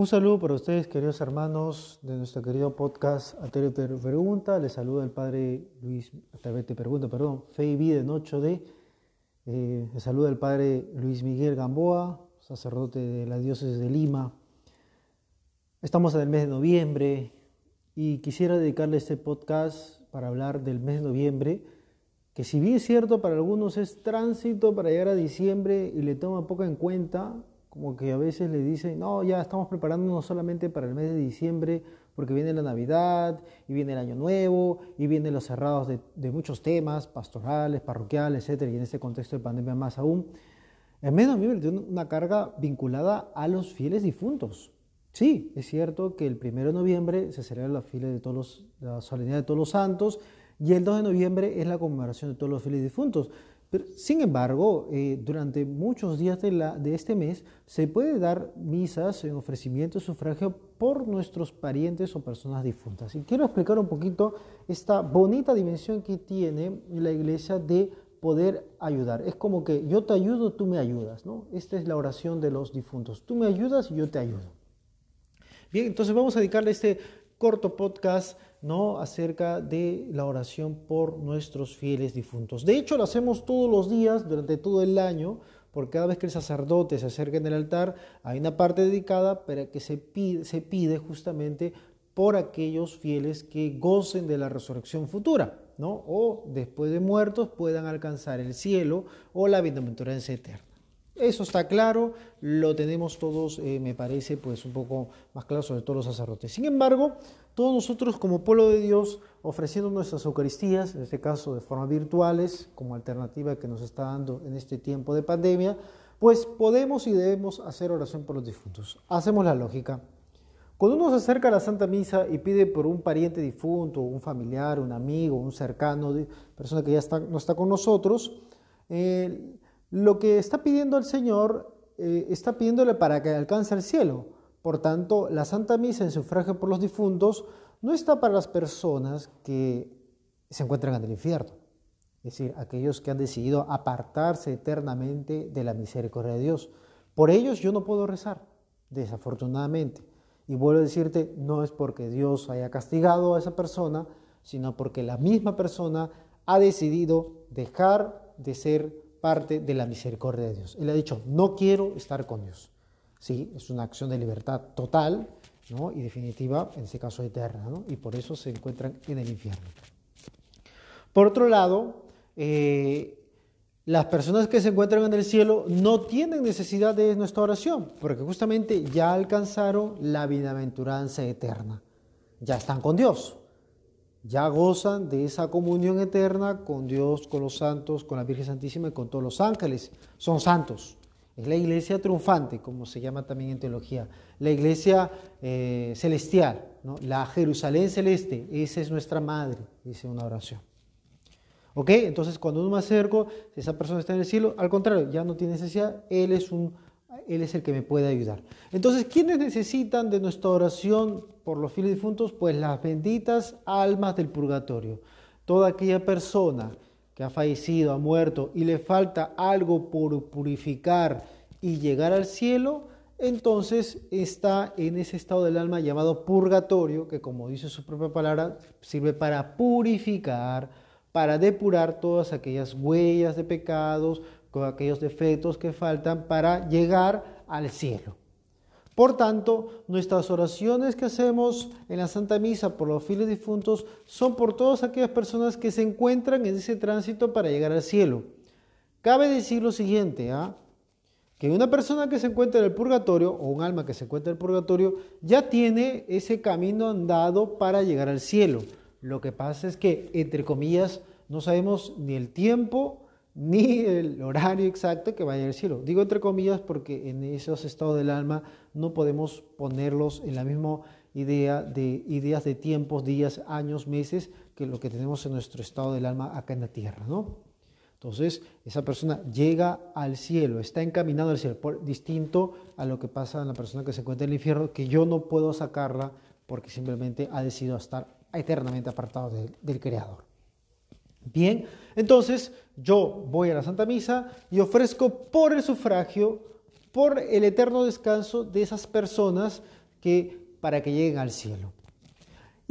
Un saludo para ustedes, queridos hermanos de nuestro querido podcast Atero Pregunta. Les saluda el padre Luis, te Pregunta, perdón, Fe y Vida en 8D. Eh, les saluda el padre Luis Miguel Gamboa, sacerdote de la diócesis de Lima. Estamos en el mes de noviembre y quisiera dedicarle este podcast para hablar del mes de noviembre, que si bien es cierto para algunos es tránsito para llegar a diciembre y le toma poco en cuenta, como que a veces le dicen, no, ya estamos preparándonos solamente para el mes de diciembre, porque viene la Navidad, y viene el Año Nuevo, y vienen los cerrados de, muchos temas, pastorales, parroquiales, etc. Y en este contexto de pandemia más aún. El mes de noviembre tiene una carga vinculada a los fieles difuntos. Sí, es cierto que el 1 de noviembre se celebra la, de todos la solemnidad de todos los santos, y el 2 de noviembre es la conmemoración de todos los fieles difuntos sin embargo, eh, durante muchos días de, este mes se puede dar misas en ofrecimiento de sufragio por nuestros parientes o personas difuntas. Y quiero explicar un poquito esta bonita dimensión que tiene la iglesia de poder ayudar. Es como que yo te ayudo, tú me ayudas. ¿no? Esta es la oración de los difuntos. Tú me ayudas y yo te ayudo. Bien, entonces vamos a dedicarle este corto podcast ¿no? acerca de la oración por nuestros fieles difuntos. De hecho, lo hacemos todos los días, durante todo el año, porque cada vez que el sacerdote se acerca en el altar, hay una parte dedicada para que se pide, justamente por aquellos fieles que gocen de la resurrección futura, ¿no? o después de muertos puedan alcanzar el cielo o la bienaventuranza eterna. Eso está claro, lo tenemos todos, eh, me parece, pues un poco más claro, sobre todo los sacerdotes. Sin embargo, todos nosotros como pueblo de Dios, ofreciendo nuestras Eucaristías, en este caso de forma virtuales, como alternativa que nos está dando en este tiempo de pandemia, pues podemos y debemos hacer oración por los difuntos. Hacemos la lógica. Cuando uno se acerca a la Santa Misa y pide por un pariente difunto, un familiar, un amigo, un cercano, persona que ya no está con nosotros, eh, lo que está pidiendo el Señor eh, está pidiéndole para que alcance el cielo. Por tanto, la Santa Misa en sufragio por los difuntos no está para las personas que se encuentran en el infierno, es decir, aquellos que han decidido apartarse eternamente de la misericordia de Dios. Por ellos yo no puedo rezar, desafortunadamente. Y vuelvo a decirte, no es porque Dios haya castigado a esa persona, sino porque la misma persona ha decidido dejar de ser parte de la misericordia de Dios. Él ha dicho, no quiero estar con Dios. Sí, es una acción de libertad total y definitiva, en este caso eterna, y por eso se encuentran en el infierno. Por otro lado, eh, las personas que se encuentran en el cielo no tienen necesidad de nuestra oración, porque justamente ya alcanzaron la bienaventuranza eterna, ya están con Dios ya gozan de esa comunión eterna con Dios, con los santos, con la Virgen Santísima y con todos los ángeles. Son santos. Es la iglesia triunfante, como se llama también en teología. La iglesia eh, celestial, la Jerusalén celeste, esa es nuestra madre, dice una oración. ¿Ok? Entonces, cuando uno me acerco, esa persona está en el cielo, al contrario, ya no tiene necesidad, Él es un él es el que me puede ayudar. Entonces, ¿quiénes necesitan de nuestra oración por los fieles difuntos? Pues las benditas almas del purgatorio. Toda aquella persona que ha fallecido, ha muerto y le falta algo por purificar y llegar al cielo, entonces está en ese estado del alma llamado purgatorio, que como dice su propia palabra, sirve para purificar, para depurar todas aquellas huellas de pecados, con aquellos defectos que faltan para llegar al cielo. Por tanto, nuestras oraciones que hacemos en la Santa Misa por los fieles difuntos son por todas aquellas personas que se encuentran en ese tránsito para llegar al cielo. Cabe decir lo siguiente, ¿ah? que una persona que se encuentra en el purgatorio o un alma que se encuentra en el purgatorio ya tiene ese camino andado para llegar al cielo. Lo que pasa es que, entre comillas, no sabemos ni el tiempo ni el horario exacto que vaya al cielo. Digo entre comillas porque en esos estados del alma no podemos ponerlos en la misma idea de ideas de tiempos, días, años, meses que lo que tenemos en nuestro estado del alma acá en la tierra, ¿no? Entonces, esa persona llega al cielo, está encaminado al cielo, por, distinto a lo que pasa en la persona que se encuentra en el infierno, que yo no puedo sacarla porque simplemente ha decidido estar eternamente apartado del Creador. Bien, entonces yo voy a la Santa Misa y ofrezco por el sufragio, por el eterno descanso de esas personas que para que lleguen al cielo.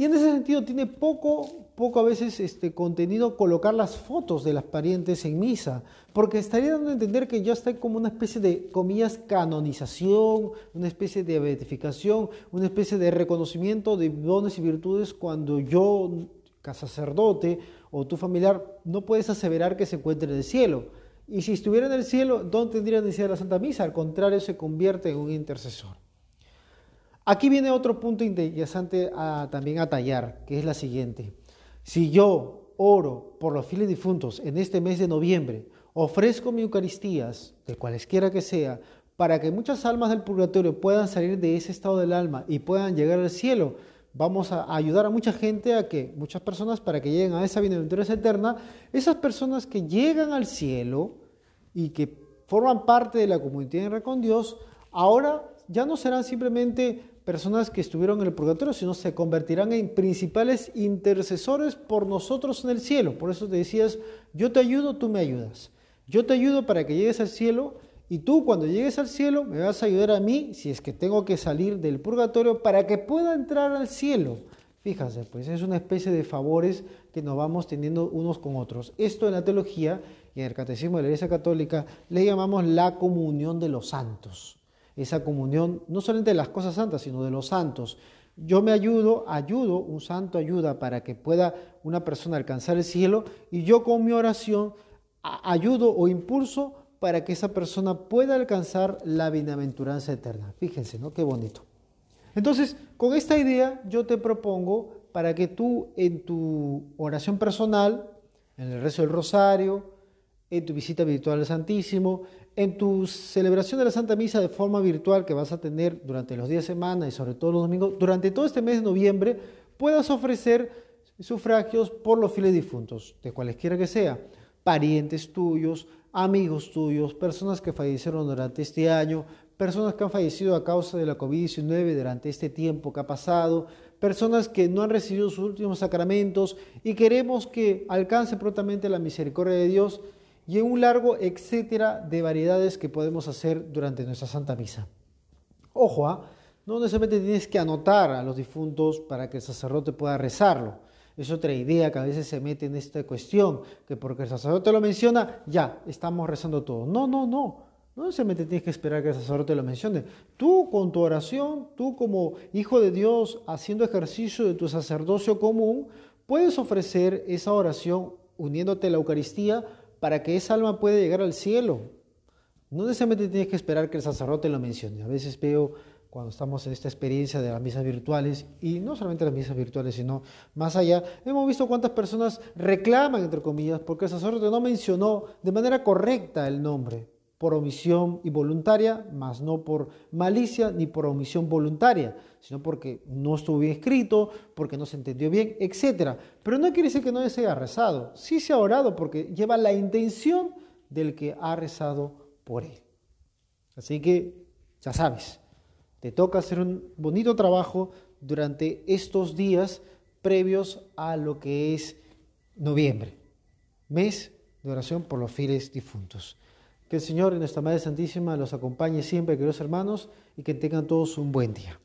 Y en ese sentido tiene poco, poco a veces este contenido colocar las fotos de las parientes en misa, porque estaría dando a entender que ya está como una especie de, comillas, canonización, una especie de beatificación, una especie de reconocimiento de dones y virtudes cuando yo, sacerdote o tu familiar, no puedes aseverar que se encuentre en el cielo. Y si estuviera en el cielo, ¿dónde tendría necesidad de la Santa Misa? Al contrario, se convierte en un intercesor. Aquí viene otro punto interesante también a tallar, que es la siguiente. Si yo oro por los fieles difuntos en este mes de noviembre, ofrezco mi Eucaristías, de cualesquiera que sea, para que muchas almas del purgatorio puedan salir de ese estado del alma y puedan llegar al cielo, vamos a ayudar a mucha gente a que, muchas personas, para que lleguen a esa bienaventuranza eterna, esas personas que llegan al cielo y que forman parte de la comunidad con Dios, ahora ya no serán simplemente personas que estuvieron en el purgatorio, sino se convertirán en principales intercesores por nosotros en el cielo. Por eso te decías, yo te ayudo, tú me ayudas. Yo te ayudo para que llegues al cielo y tú cuando llegues al cielo me vas a ayudar a mí si es que tengo que salir del purgatorio para que pueda entrar al cielo. Fíjate, pues es una especie de favores que nos vamos teniendo unos con otros. Esto en la teología y en el catecismo de la Iglesia Católica le llamamos la comunión de los santos esa comunión, no solamente de las cosas santas, sino de los santos. Yo me ayudo, ayudo, un santo ayuda para que pueda una persona alcanzar el cielo y yo con mi oración ayudo o impulso para que esa persona pueda alcanzar la bienaventuranza eterna. Fíjense, ¿no? Qué bonito. Entonces, con esta idea yo te propongo para que tú en tu oración personal, en el rezo del rosario, en tu visita virtual al Santísimo, en tu celebración de la Santa Misa de forma virtual que vas a tener durante los días de semana y sobre todo los domingos, durante todo este mes de noviembre, puedas ofrecer sufragios por los fieles difuntos, de cualesquiera que sea, parientes tuyos, amigos tuyos, personas que fallecieron durante este año, personas que han fallecido a causa de la COVID-19 durante este tiempo que ha pasado, personas que no han recibido sus últimos sacramentos y queremos que alcance prontamente la misericordia de Dios y en un largo etcétera de variedades que podemos hacer durante nuestra Santa Misa. Ojo, ¿ah? no necesariamente tienes que anotar a los difuntos para que el sacerdote pueda rezarlo. Es otra idea que a veces se mete en esta cuestión, que porque el sacerdote lo menciona, ya, estamos rezando todo. No, no, no. No necesariamente tienes que esperar que el sacerdote lo mencione. Tú con tu oración, tú como hijo de Dios, haciendo ejercicio de tu sacerdocio común, puedes ofrecer esa oración uniéndote a la Eucaristía para que esa alma pueda llegar al cielo. No necesariamente tienes que esperar que el sacerdote lo mencione. A veces veo cuando estamos en esta experiencia de las misas virtuales, y no solamente las misas virtuales, sino más allá, hemos visto cuántas personas reclaman, entre comillas, porque el sacerdote no mencionó de manera correcta el nombre, por omisión y voluntaria, más no por malicia ni por omisión voluntaria, sino porque no estuvo bien escrito, porque no se entendió bien, etc. Pero no quiere decir que no se haya rezado. Sí se ha orado porque lleva la intención del que ha rezado por él. Así que ya sabes, te toca hacer un bonito trabajo durante estos días previos a lo que es noviembre, mes de oración por los fieles difuntos. Que el Señor y nuestra Madre Santísima los acompañe siempre, queridos hermanos, y que tengan todos un buen día.